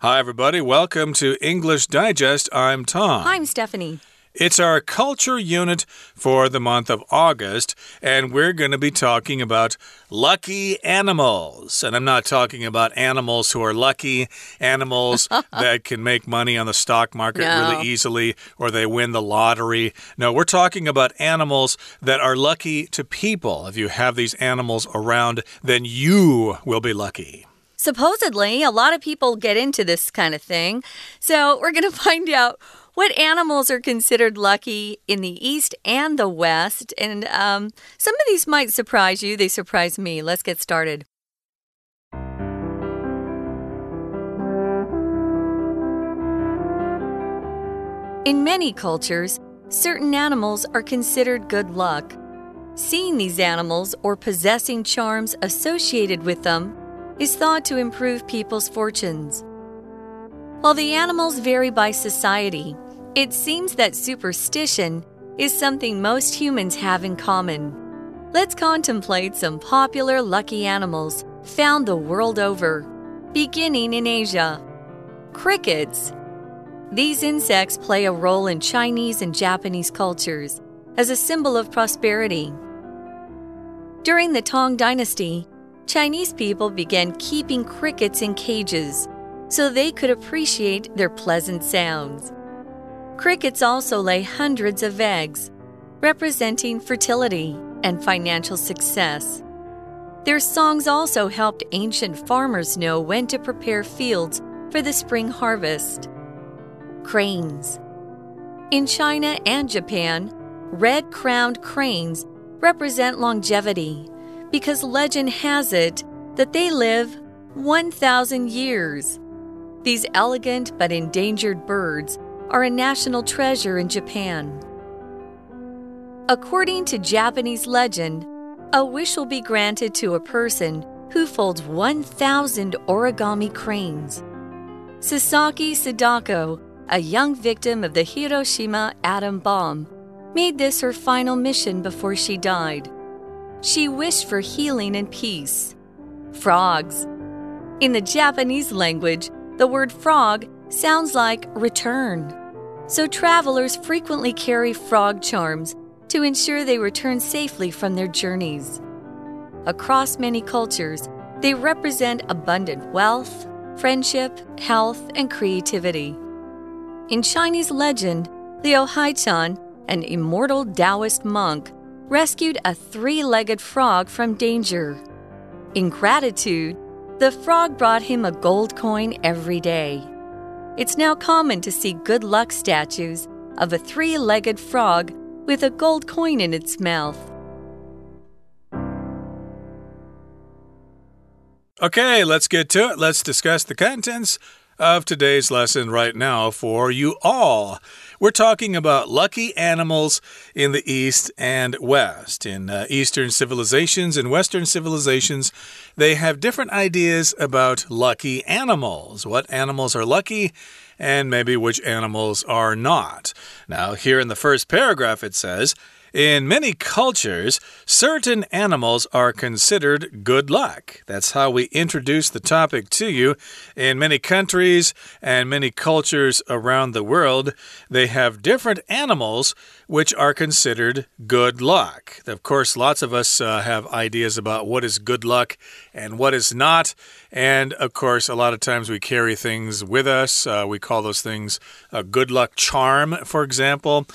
Hi, everybody. Welcome to English Digest. I'm Tom. I'm Stephanie. It's our culture unit for the month of August, and we're going to be talking about lucky animals. And I'm not talking about animals who are lucky, animals that can make money on the stock market No. really easily, or they win the lottery. No, we're talking about animals that are lucky to people. If you have these animals around, then you will be lucky. Supposedly, a lot of people get into this kind of thing. So, we're going to find out what animals are considered lucky in the East and the West. And um, some of these might surprise you. They surprise me. Let's get started. In many cultures, certain animals are considered good luck. Seeing these animals or possessing charms associated with them is thought to improve people's fortunes. While the animals vary by society, it seems that superstition is something most humans have in common. Let's contemplate some popular lucky animals found the world over, beginning in Asia. Crickets. These insects play a role in Chinese and Japanese cultures as a symbol of prosperity. During the Tang Dynasty, Chinese people began keeping crickets in cages so they could appreciate their pleasant sounds. Crickets also lay hundreds of eggs, representing fertility and financial success. Their songs also helped ancient farmers know when to prepare fields for the spring harvest. Cranes. In China and Japan, red crowned cranes represent longevity because legend has it that they live 1,000 years. These elegant but endangered birds are a national treasure in Japan. According to Japanese legend, a wish will be granted to a person who folds 1,000 origami cranes. Sasaki Sadako, a young victim of the Hiroshima atom bomb, made this her final mission before she died. She wished for healing and peace. Frogs. In the Japanese language, the word frog sounds like return. So travelers frequently carry frog charms to ensure they return safely from their journeys. Across many cultures, they represent abundant wealth, friendship, health, and creativity. In Chinese legend, Liu Haichan, an immortal Taoist monk, rescued a three legged frog from danger. In gratitude, the frog brought him a gold coin every day. It's now common to see good luck statues of a three legged frog with a gold coin in its mouth. Okay, let's get to it. Let's discuss the contents of today's lesson right now for you all. We're talking about lucky animals in the East and West. In uh, Eastern civilizations and Western civilizations, they have different ideas about lucky animals. What animals are lucky? And maybe which animals are not. Now, here in the first paragraph, it says, in many cultures, certain animals are considered good luck. That's how we introduce the topic to you. In many countries and many cultures around the world, they have different animals which are considered good luck. Of course, lots of us uh, have ideas about what is good luck and what is not. And of course, a lot of times we carry things with us. Uh, we call those things a good luck charm, for example.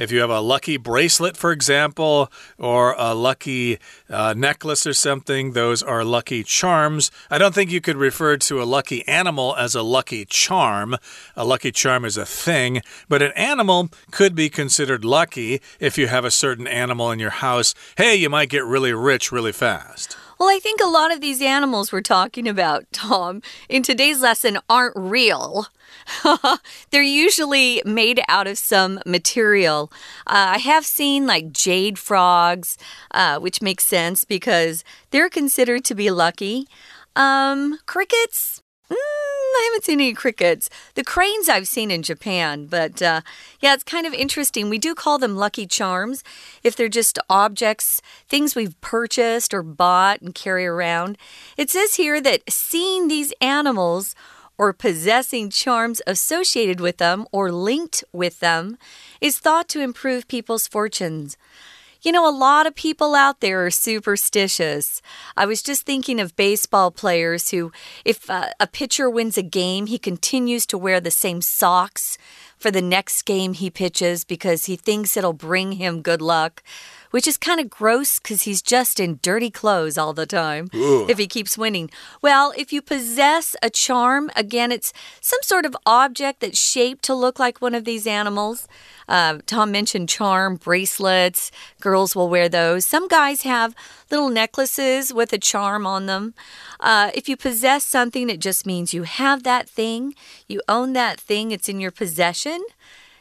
If you have a lucky bracelet, for example, or a lucky uh, necklace or something, those are lucky charms. I don't think you could refer to a lucky animal as a lucky charm. A lucky charm is a thing, but an animal could be considered lucky if you have a certain animal in your house. Hey, you might get really rich really fast. Well, I think a lot of these animals we're talking about, Tom, in today's lesson aren't real. They're usually made out of some material. Uh, I have seen like jade frogs, uh, which makes sense because they're considered to be lucky. Um, crickets? Mm, I haven't seen any crickets. The cranes I've seen in Japan, but uh, yeah, it's kind of interesting. We do call them lucky charms if they're just objects, things we've purchased or bought and carry around. It says here that seeing these animals or possessing charms associated with them or linked with them is thought to improve people's fortunes. You know, a lot of people out there are superstitious. I was just thinking of baseball players who, if uh, a pitcher wins a game, he continues to wear the same socks for the next game he pitches because he thinks it'll bring him good luck which is kind of gross because he's just in dirty clothes all the time Ooh. if he keeps winning. Well, if you possess a charm, again, it's some sort of object that's shaped to look like one of these animals. Uh, Tom mentioned charm bracelets. Girls will wear those. Some guys have little necklaces with a charm on them. Uh, if you possess something, it just means you have that thing, you own that thing, it's in your possession.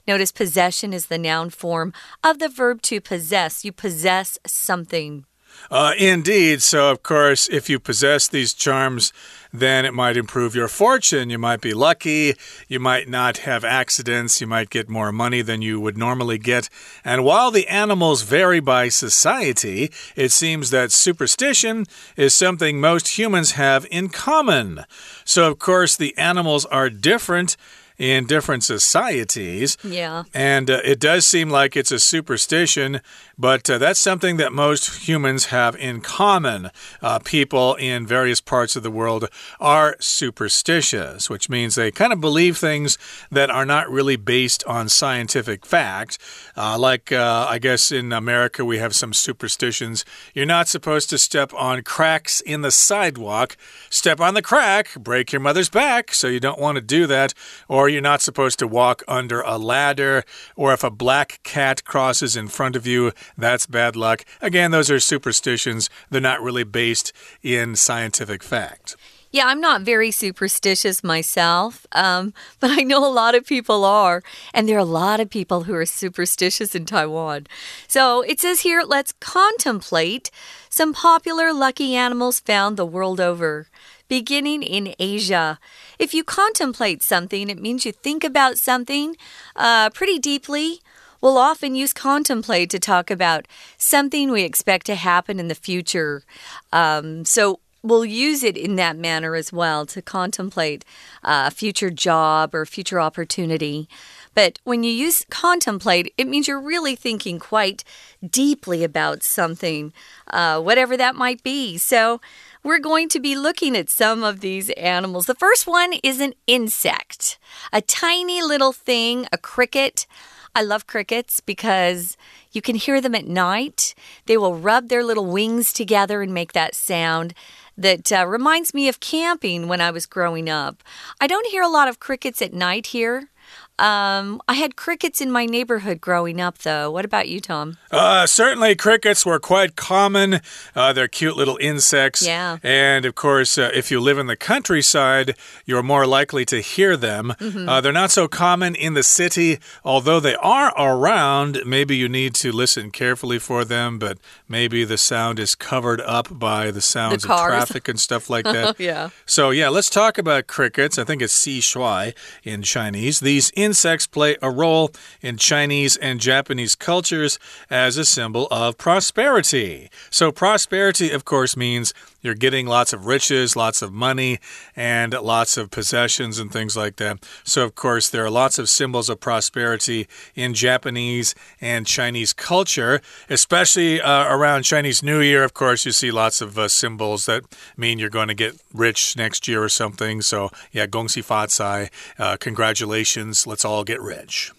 Notice possession is the noun form of the verb to possess. You possess something. Uh, indeed. So, of course, if you possess these charms, then it might improve your fortune. You might be lucky. You might not have accidents. You might get more money than you would normally get. And while the animals vary by society, it seems that superstition is something most humans have in common. So, of course, the animals are different in different societies. Yeah. And uh, it does seem like it's a superstition, but uh, that's something that most humans have in common. Uh, people in various parts of the world are superstitious, which means they kind of believe things that are not really based on scientific fact. Uh, like, uh, I guess in America, we have some superstitions. You're not supposed to step on cracks in the sidewalk. Step on the crack, break your mother's back, so you don't want to do that. Or or you're not supposed to walk under a ladder, or if a black cat crosses in front of you, that's bad luck. Again, those are superstitions. They're not really based in scientific fact. Yeah, I'm not very superstitious myself, um, but I know a lot of people are. And there are a lot of people who are superstitious in Taiwan. So it says here, let's contemplate some popular lucky animals found the world over beginning in Asia. If you contemplate something, it means you think about something uh, pretty deeply. We'll often use contemplate to talk about something we expect to happen in the future. Um, so we'll use it in that manner as well to contemplate a future job or future opportunity. But when you use contemplate, it means you're really thinking quite deeply about something, uh, whatever that might be. So we're going to be looking at some of these animals. The first one is an insect, a tiny little thing, a cricket. I love crickets because you can hear them at night. They will rub their little wings together and make that sound that uh, reminds me of camping when I was growing up. I don't hear a lot of crickets at night here. Um, I had crickets in my neighborhood growing up, though. What about you, Tom? Uh, certainly, crickets were quite common. Uh, they're cute little insects. Yeah. And of course, uh, if you live in the countryside, you're more likely to hear them. Mm -hmm. they're not so common in the city, although they are around. Maybe you need to listen carefully for them, but maybe the sound is covered up by the sounds the of traffic and stuff like that. yeah. So, yeah, let's talk about crickets. I think it's si shuai in Chinese. These insects play a role in Chinese and Japanese cultures as a symbol of prosperity. So, prosperity, of course, means you're getting lots of riches, lots of money, and lots of possessions and things like that. So, of course, there are lots of symbols of prosperity in Japanese and Chinese culture, especially uh, around Chinese New Year. Of course, you see lots of uh, symbols that mean you're going to get rich next year or something. So, yeah, gongxi fa cai, uh, congratulations, let's all get rich.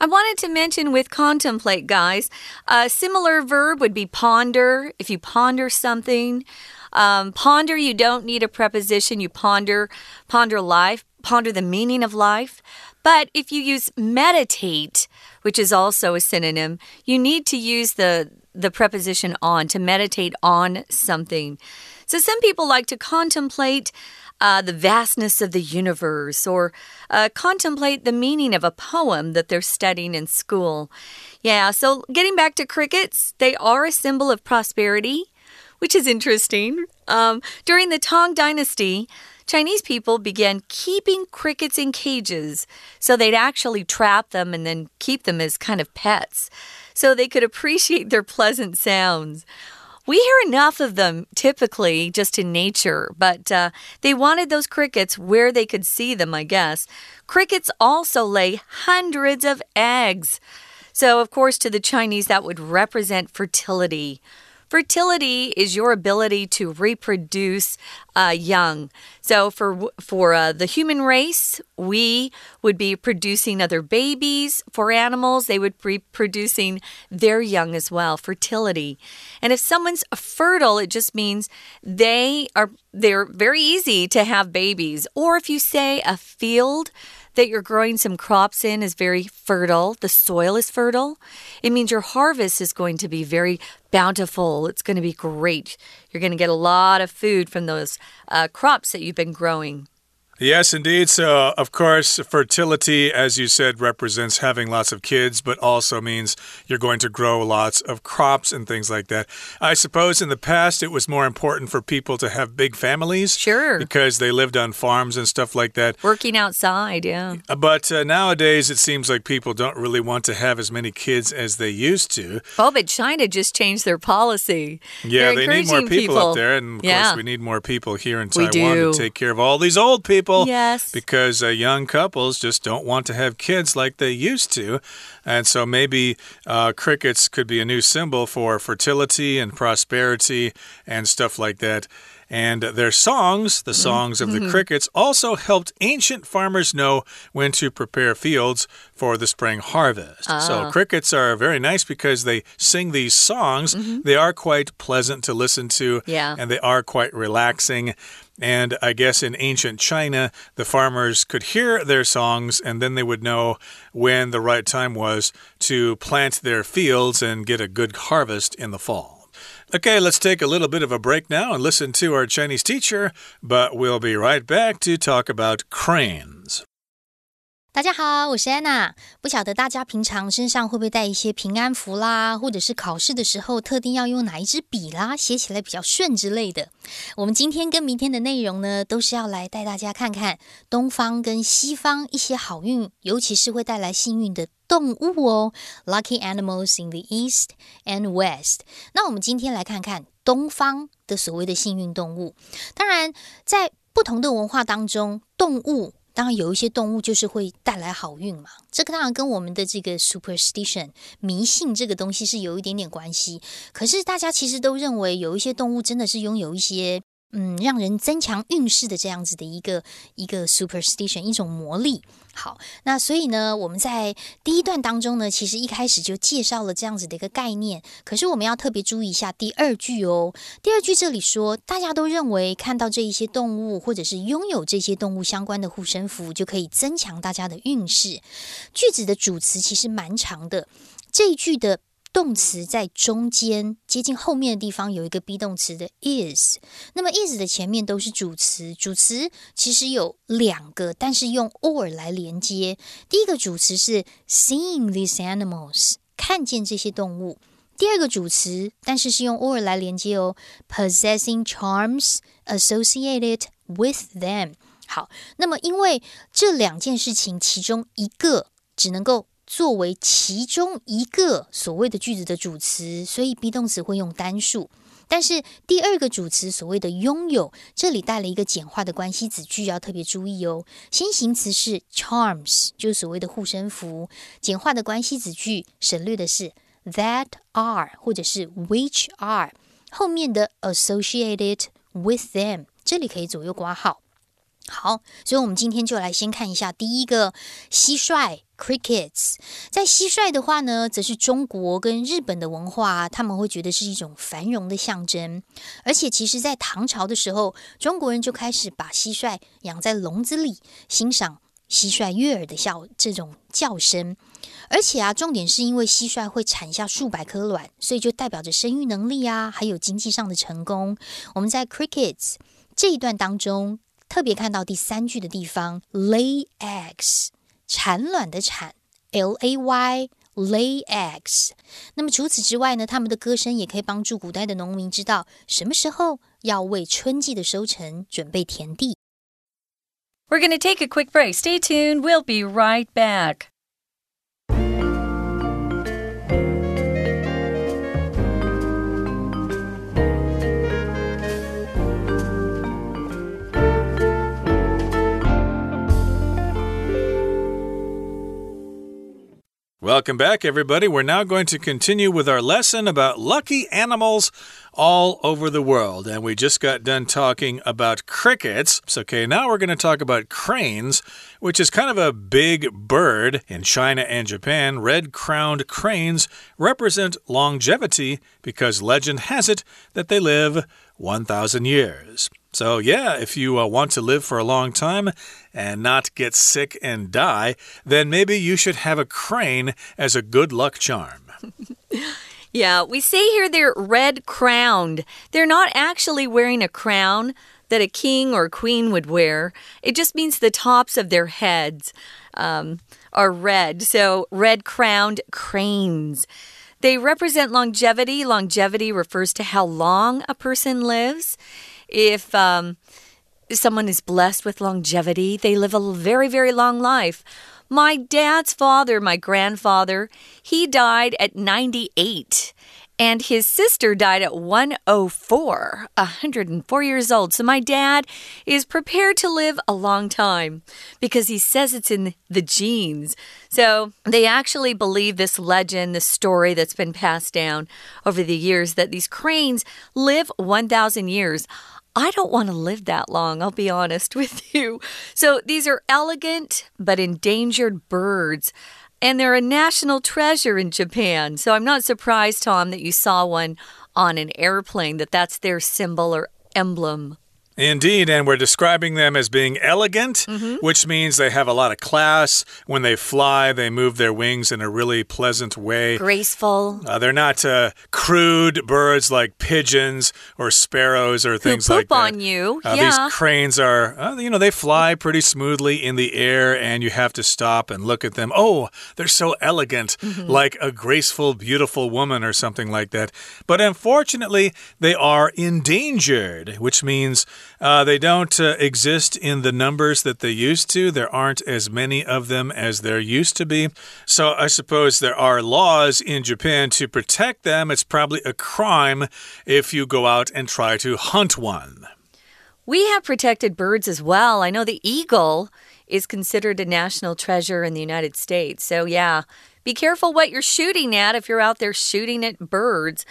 I wanted to mention with contemplate, guys, a similar verb would be ponder. If you ponder something, um, ponder, you don't need a preposition. You ponder, ponder life, ponder the meaning of life. But if you use meditate, which is also a synonym, you need to use the the preposition on to meditate on something. So some people like to contemplate uh, the vastness of the universe or uh, contemplate the meaning of a poem that they're studying in school. Yeah, so getting back to crickets, they are a symbol of prosperity which is interesting. Um, during the Tang Dynasty, Chinese people began keeping crickets in cages so they'd actually trap them and then keep them as kind of pets so they could appreciate their pleasant sounds. We hear enough of them typically just in nature, but uh, they wanted those crickets where they could see them, I guess. Crickets also lay hundreds of eggs. So, of course, to the Chinese, that would represent fertility. Fertility is your ability to reproduce uh, young. So for for uh, the human race, we would be producing other babies. For animals, they would be producing their young as well. Fertility, and if someone's fertile, it just means they are they're very easy to have babies. Or if you say a field that you're growing some crops in is very fertile, the soil is fertile, it means your harvest is going to be very bountiful. It's going to be great. You're going to get a lot of food from those uh, crops that you've been growing. Yes, indeed. So, of course, fertility, as you said, represents having lots of kids, but also means you're going to grow lots of crops and things like that. I suppose in the past it was more important for people to have big families. Sure. Because they lived on farms and stuff like that. Working outside, yeah. Uh, but uh, nowadays it seems like people don't really want to have as many kids as they used to. Oh, but China just changed their policy. Yeah, They're they need more people, people, up there. And of yeah. course, we need more people here in Taiwan to take care of all these old people people. Yes. Because uh, young couples just don't want to have kids like they used to. And so maybe uh, crickets could be a new symbol for fertility and prosperity and stuff like that. And their songs, the songs of the mm-hmm. crickets, also helped ancient farmers know when to prepare fields for the spring harvest. So ah. crickets are very nice because they sing these songs. Mm -hmm. They are quite pleasant to listen to, yeah. and they are quite relaxing. And I guess in ancient China, the farmers could hear their songs and then they would know when the right time was to plant their fields and get a good harvest in the fall. Okay, let's take a little bit of a break now and listen to our Chinese teacher, but we'll be right back to talk about cranes. 大家好，我是安娜。不晓得大家平常身上会不会带一些平安符啦，或者是考试的时候特定要用哪一支笔啦，写起来比较顺之类的。我们今天跟明天的内容呢，都是要来带大家看看东方跟西方一些好运，尤其是会带来幸运的动物哦。Lucky animals in the east and west。那我们今天来看看东方的所谓的幸运动物。当然，在不同的文化当中，动物。当然，有一些动物就是会带来好运嘛。这个当然跟我们的这个 superstition 迷信这个东西是有一点点关系。可是大家其实都认为，有一些动物真的是拥有一些。嗯，让人增强运势的这样子的一个一个 superstition，一种魔力。好，那所以呢，我们在第一段当中呢，其实一开始就介绍了这样子的一个概念。可是我们要特别注意一下第二句哦。第二句这里说，大家都认为看到这一些动物，或者是拥有这些动物相关的护身符，就可以增强大家的运势。句子的主词其实蛮长的，这一句的。动词在中间接近后面的地方有一个 be 动词的 is，那么 is 的前面都是主词，主词其实有两个，但是用 or 来连接。第一个主词是 seeing these animals，看见这些动物；第二个主词，但是是用 or 来连接哦，possessing charms associated with them。好，那么因为这两件事情其中一个只能够。作为其中一个所谓的句子的主词，所以 be 动词会用单数。但是第二个主词所谓的拥有，这里带了一个简化的关系子句，要特别注意哦。先行词是 charms，就是所谓的护身符。简化的关系子句省略的是 that are 或者是 which are。后面的 associated with them，这里可以左右挂号。好，所以我们今天就来先看一下第一个蟋蟀。Crickets，在蟋蟀的话呢，则是中国跟日本的文化，他们会觉得是一种繁荣的象征。而且，其实，在唐朝的时候，中国人就开始把蟋蟀养在笼子里，欣赏蟋蟀悦耳的叫这种叫声。而且啊，重点是因为蟋蟀会产下数百颗卵，所以就代表着生育能力啊，还有经济上的成功。我们在 Crickets 这一段当中，特别看到第三句的地方，lay eggs。产卵的产，l a y lay eggs。那么除此之外呢，他们的歌声也可以帮助古代的农民知道什么时候要为春季的收成准备田地。We're going to take a quick break. Stay tuned. We'll be right back. Welcome back, everybody. We're now going to continue with our lesson about lucky animals all over the world. And we just got done talking about crickets. So, okay, now we're going to talk about cranes, which is kind of a big bird. In China and Japan, red crowned cranes represent longevity because legend has it that they live 1,000 years. So, yeah, if you uh, want to live for a long time and not get sick and die, then maybe you should have a crane as a good luck charm. yeah, we say here they're red crowned. They're not actually wearing a crown that a king or queen would wear, it just means the tops of their heads um, are red. So, red crowned cranes. They represent longevity. Longevity refers to how long a person lives. If um, someone is blessed with longevity, they live a very, very long life. My dad's father, my grandfather, he died at 98 and his sister died at 104, 104 years old. So my dad is prepared to live a long time because he says it's in the genes. So they actually believe this legend, this story that's been passed down over the years that these cranes live 1,000 years. I don't want to live that long, I'll be honest with you. So these are elegant but endangered birds. And they're a national treasure in Japan. So I'm not surprised, Tom, that you saw one on an airplane, that that's their symbol or emblem. Indeed, and we're describing them as being elegant, mm -hmm. which means they have a lot of class. When they fly, they move their wings in a really pleasant way. Graceful. Uh, they're not uh, crude birds like pigeons or sparrows or things Who like that. on you. Uh, yeah. These cranes are, uh, you know, they fly pretty smoothly in the air, and you have to stop and look at them. Oh, they're so elegant, mm -hmm. like a graceful, beautiful woman or something like that. But unfortunately, they are endangered, which means uh, they don't uh, exist in the numbers that they used to. There aren't as many of them as there used to be. So I suppose there are laws in Japan to protect them. It's probably a crime if you go out and try to hunt one. We have protected birds as well. I know the eagle is considered a national treasure in the United States. So, yeah, be careful what you're shooting at if you're out there shooting at birds.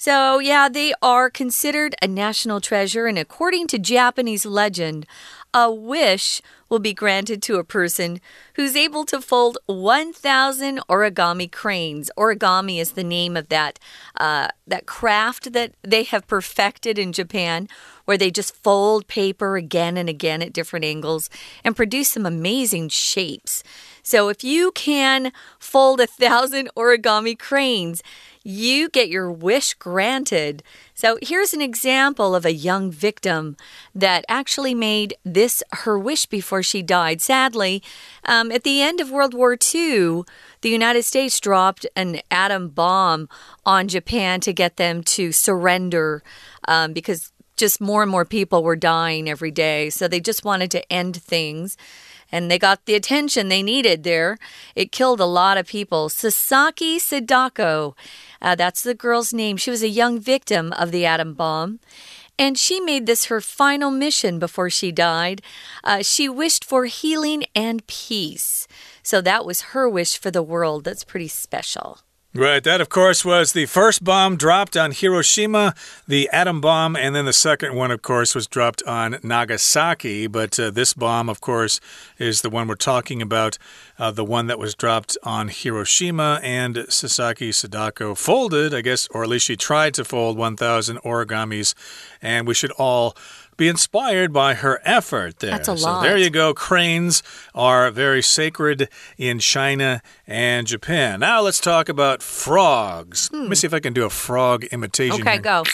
So, yeah, they are considered a national treasure, and according to Japanese legend, a wish will be granted to a person who's able to fold 1,000 origami cranes. Origami is the name of that uh, that craft that they have perfected in Japan, where they just fold paper again and again at different angles and produce some amazing shapes. So if you can fold a thousand origami cranes, you get your wish granted. So here's an example of a young victim that actually made this her wish before she died. Sadly, um, at the end of World War II, the United States dropped an atom bomb on Japan to get them to surrender um, because just more and more people were dying every day. So they just wanted to end things and they got the attention they needed there. It killed a lot of people. Sasaki Sadako, uh, that's the girl's name. She was a young victim of the atom bomb. And she made this her final mission before she died. Uh, she wished for healing and peace. So that was her wish for the world. That's pretty special. Right. That, of course, was the first bomb dropped on Hiroshima, the atom bomb, and then the second one, of course, was dropped on Nagasaki. But uh, this bomb, of course, is the one we're talking about, uh, the one that was dropped on Hiroshima. And Sasaki Sadako folded, I guess, or at least she tried to fold 1,000 origamis. And we should all be inspired by her effort there. That's a lot. So there you go. Cranes are very sacred in China and Japan. Now let's talk about frogs. Hmm. Let me see if I can do a frog imitation. Okay, here. go.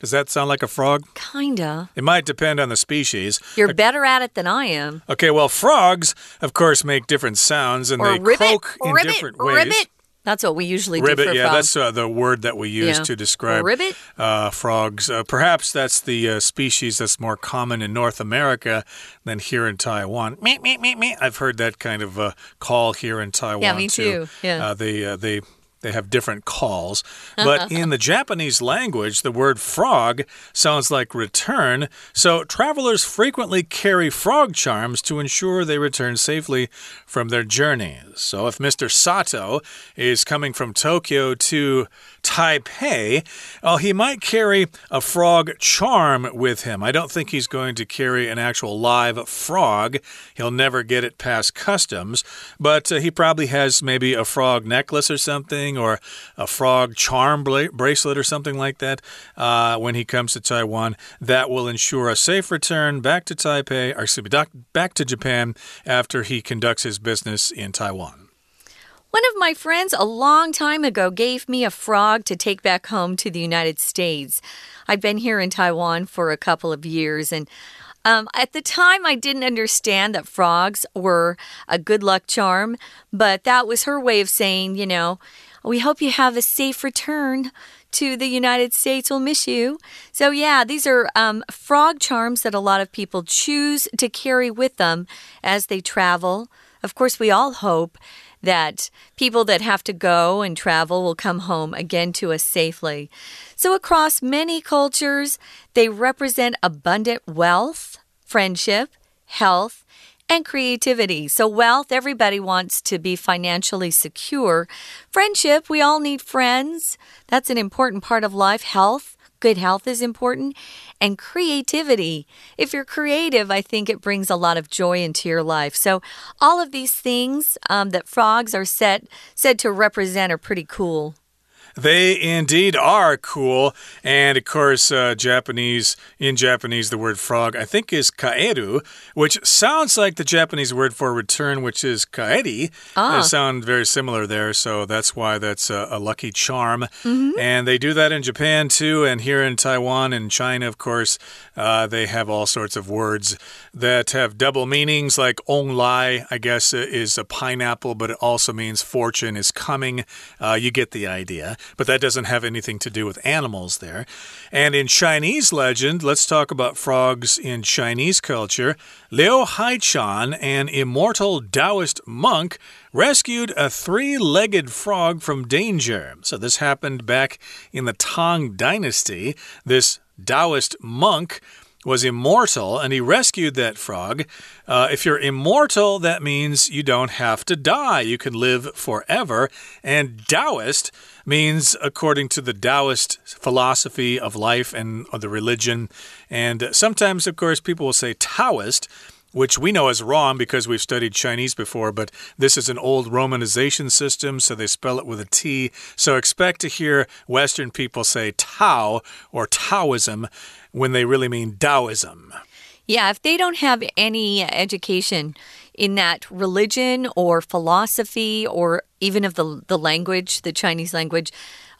Does that sound like a frog? Kinda. It might depend on the species. You're better at it than I am. Okay, well, frogs, of course, make different sounds and or they ribbit, croak in ribbit, different ways. Ribbit. That's what we usually ribbit, do yeah, frogs. that's uh, the word that we use yeah. to describe ribbit? Uh, frogs. Uh, perhaps that's the uh, species that's more common in North America than here in Taiwan. Me, me, me, me. I've heard that kind of uh, call here in Taiwan yeah, me too. too. Yeah, uh, they they they have different calls. But in the Japanese language, the word frog sounds like return. So travelers frequently carry frog charms to ensure they return safely from their journeys. So if Mr. Sato is coming from Tokyo to Taipei, well, he might carry a frog charm with him. I don't think he's going to carry an actual live frog. He'll never get it past customs, but uh, he probably has maybe a frog necklace or something, or a frog charm bracelet or something like that uh, when he comes to Taiwan. That will ensure a safe return back to Taipei, or excuse me, back to Japan after he conducts his business in Taiwan. One of my friends a long time ago gave me a frog to take back home to the United States. I've been here in Taiwan for a couple of years and um, at the time, I didn't understand that frogs were a good luck charm, but that was her way of saying, you know, we hope you have a safe return to the United States. We'll miss you. So, yeah, these are um, frog charms that a lot of people choose to carry with them as they travel. Of course, we all hope that people that have to go and travel will come home again to us safely. So, across many cultures, they represent abundant wealth, friendship, health, and creativity. So, wealth, everybody wants to be financially secure. Friendship, we all need friends. That's an important part of life. Health, good health is important, and creativity. If you're creative, I think it brings a lot of joy into your life. So, all of these things um, that frogs are set, said to represent are pretty cool. They indeed are cool. And of course, uh, Japanese, in Japanese, the word frog, I think, is kaeru, which sounds like the Japanese word for return, which is kaeri. Ah. They sound very similar there. So that's why that's a, a lucky charm. Mm -hmm. And they do that in Japan too. And here in Taiwan and China, of course, uh, they have all sorts of words that have double meanings, like onglai, I guess, is a pineapple, but it also means fortune is coming. Uh, you get the idea but that doesn't have anything to do with animals there. And in Chinese legend, let's talk about frogs in Chinese culture. Liu Haichan, an immortal Taoist monk, rescued a three legged frog from danger. So, this happened back in the Tang Dynasty. This Taoist monk was immortal and he rescued that frog. Uh, if you're immortal, that means you don't have to die. You can live forever. And Taoist means according to the Taoist philosophy of life and the religion. And sometimes, of course, people will say Taoist which we know is wrong because we've studied Chinese before, but this is an old romanization system, so they spell it with a T. So expect to hear Western people say Tao or Taoism when they really mean Taoism. Yeah, if they don't have any education in that religion or philosophy or even of the, the language, the Chinese language,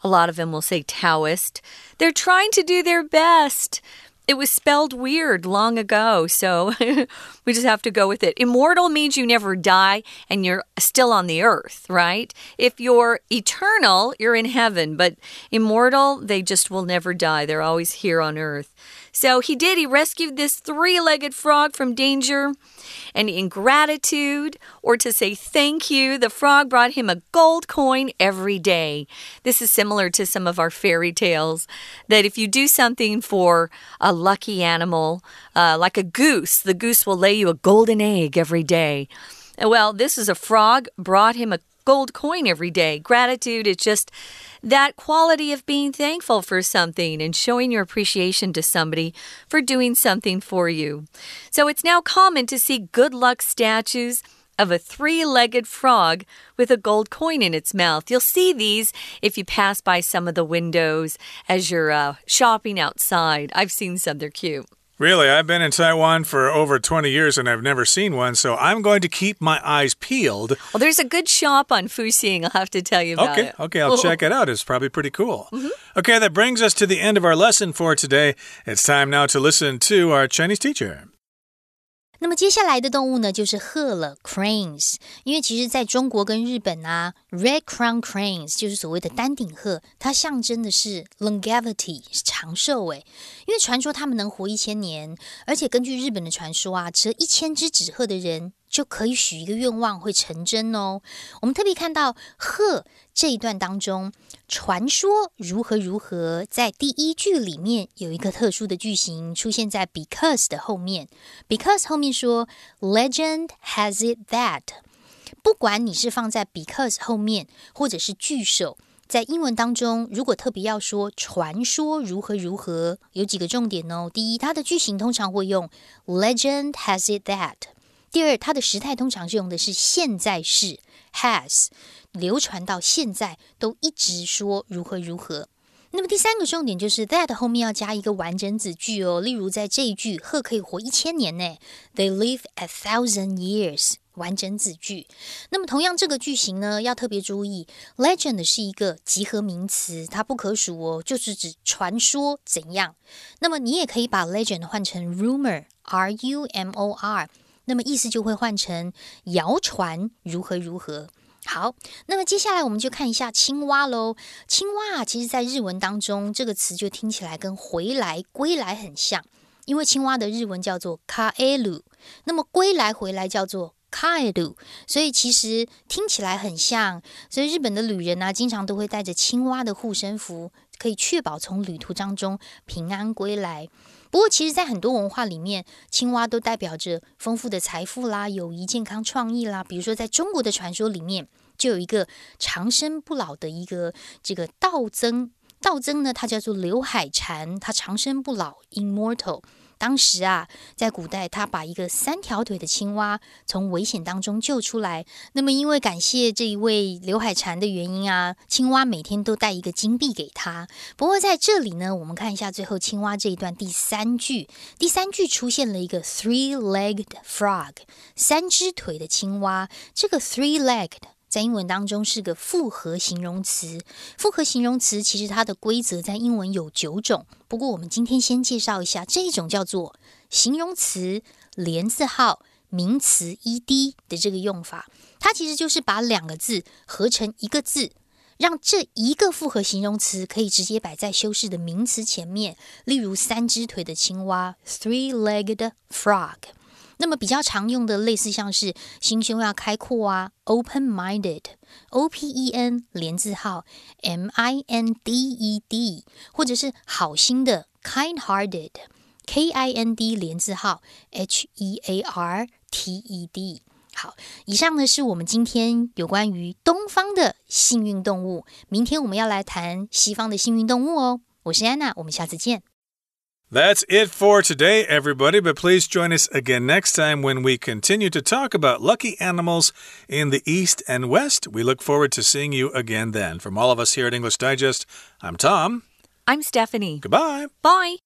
a lot of them will say Taoist. They're trying to do their best. It was spelled weird long ago, so we just have to go with it. Immortal means you never die and you're still on the earth, right? If you're eternal, you're in heaven, but immortal, they just will never die. They're always here on earth. So he did. He rescued this three legged frog from danger. And in gratitude, or to say thank you, the frog brought him a gold coin every day. This is similar to some of our fairy tales that if you do something for a lucky animal, uh, like a goose, the goose will lay you a golden egg every day. Well, this is a frog brought him a gold coin every day. Gratitude is just that quality of being thankful for something and showing your appreciation to somebody for doing something for you. So it's now common to see good luck statues of a three legged frog with a gold coin in its mouth. You'll see these if you pass by some of the windows as you're uh, shopping outside. I've seen some, they're cute. Really, I've been in Taiwan for over 20 years and I've never seen one, so I'm going to keep my eyes peeled. Well, there's a good shop on Fuxing, I'll have to tell you about okay, it. Okay, I'll check it out. It's probably pretty cool. Mm -hmm. Okay, that brings us to the end of our lesson for today. It's time now to listen to our Chinese teacher. 那么接下来的动物呢，就是鹤了 cranes。因为其实在中国跟日本啊，red crown cranes 就是所谓的丹顶鹤，它象征的是 longevity 长寿诶。因为传说它们能活一千年，而且根据日本的传说啊，折一千只纸鹤的人。就可以许一个愿望会成真哦。我们特别看到鹤这一段当中，传说如何如何，在第一句里面有一个特殊的句型出现在 because 的后面，because 后面说 legend has it that。不管你是放在 because 后面，或者是句首，在英文当中，如果特别要说传说如何如何，有几个重点哦。第一，它的句型通常会用 legend has it that；第二，它的时态通常是用的是现在式 has，流传到现在都一直说如何如何。那么第三个重点就是 that 后面要加一个完整子句哦。例如在这一句，鹤可以活一千年呢，They live a thousand years。完整子句。那么，同样这个句型呢，要特别注意，legend 是一个集合名词，它不可数哦，就是指传说怎样。那么，你也可以把 legend 换成 rumor，r u m o r，那么意思就会换成谣传如何如何。好，那么接下来我们就看一下青蛙喽。青蛙啊其实在日文当中，这个词就听起来跟回来、归来很像，因为青蛙的日文叫做 kaelu，那么归来、回来叫做。Kaido，所以其实听起来很像。所以日本的旅人呢，经常都会带着青蛙的护身符，可以确保从旅途当中平安归来。不过，其实，在很多文化里面，青蛙都代表着丰富的财富啦、友谊、健康、创意啦。比如说，在中国的传说里面，就有一个长生不老的一个这个道僧。道僧呢，他叫做刘海蟾，他长生不老，immortal。当时啊，在古代，他把一个三条腿的青蛙从危险当中救出来。那么，因为感谢这一位刘海禅的原因啊，青蛙每天都带一个金币给他。不过在这里呢，我们看一下最后青蛙这一段第三句，第三句出现了一个 three-legged frog，三只腿的青蛙。这个 three-legged。在英文当中是个复合形容词。复合形容词其实它的规则在英文有九种，不过我们今天先介绍一下这一种叫做形容词连字号名词 ed 的这个用法。它其实就是把两个字合成一个字，让这一个复合形容词可以直接摆在修饰的名词前面。例如三只腿的青蛙 （three-legged frog）。那么比较常用的类似像是心胸要开阔啊，open-minded，O P E N 连字号 M I N D E D，或者是好心的 kind-hearted，K I N D 连字号 H E A R T E D。好，以上呢是我们今天有关于东方的幸运动物，明天我们要来谈西方的幸运动物哦。我是安娜，我们下次见。That's it for today, everybody. But please join us again next time when we continue to talk about lucky animals in the East and West. We look forward to seeing you again then. From all of us here at English Digest, I'm Tom. I'm Stephanie. Goodbye. Bye.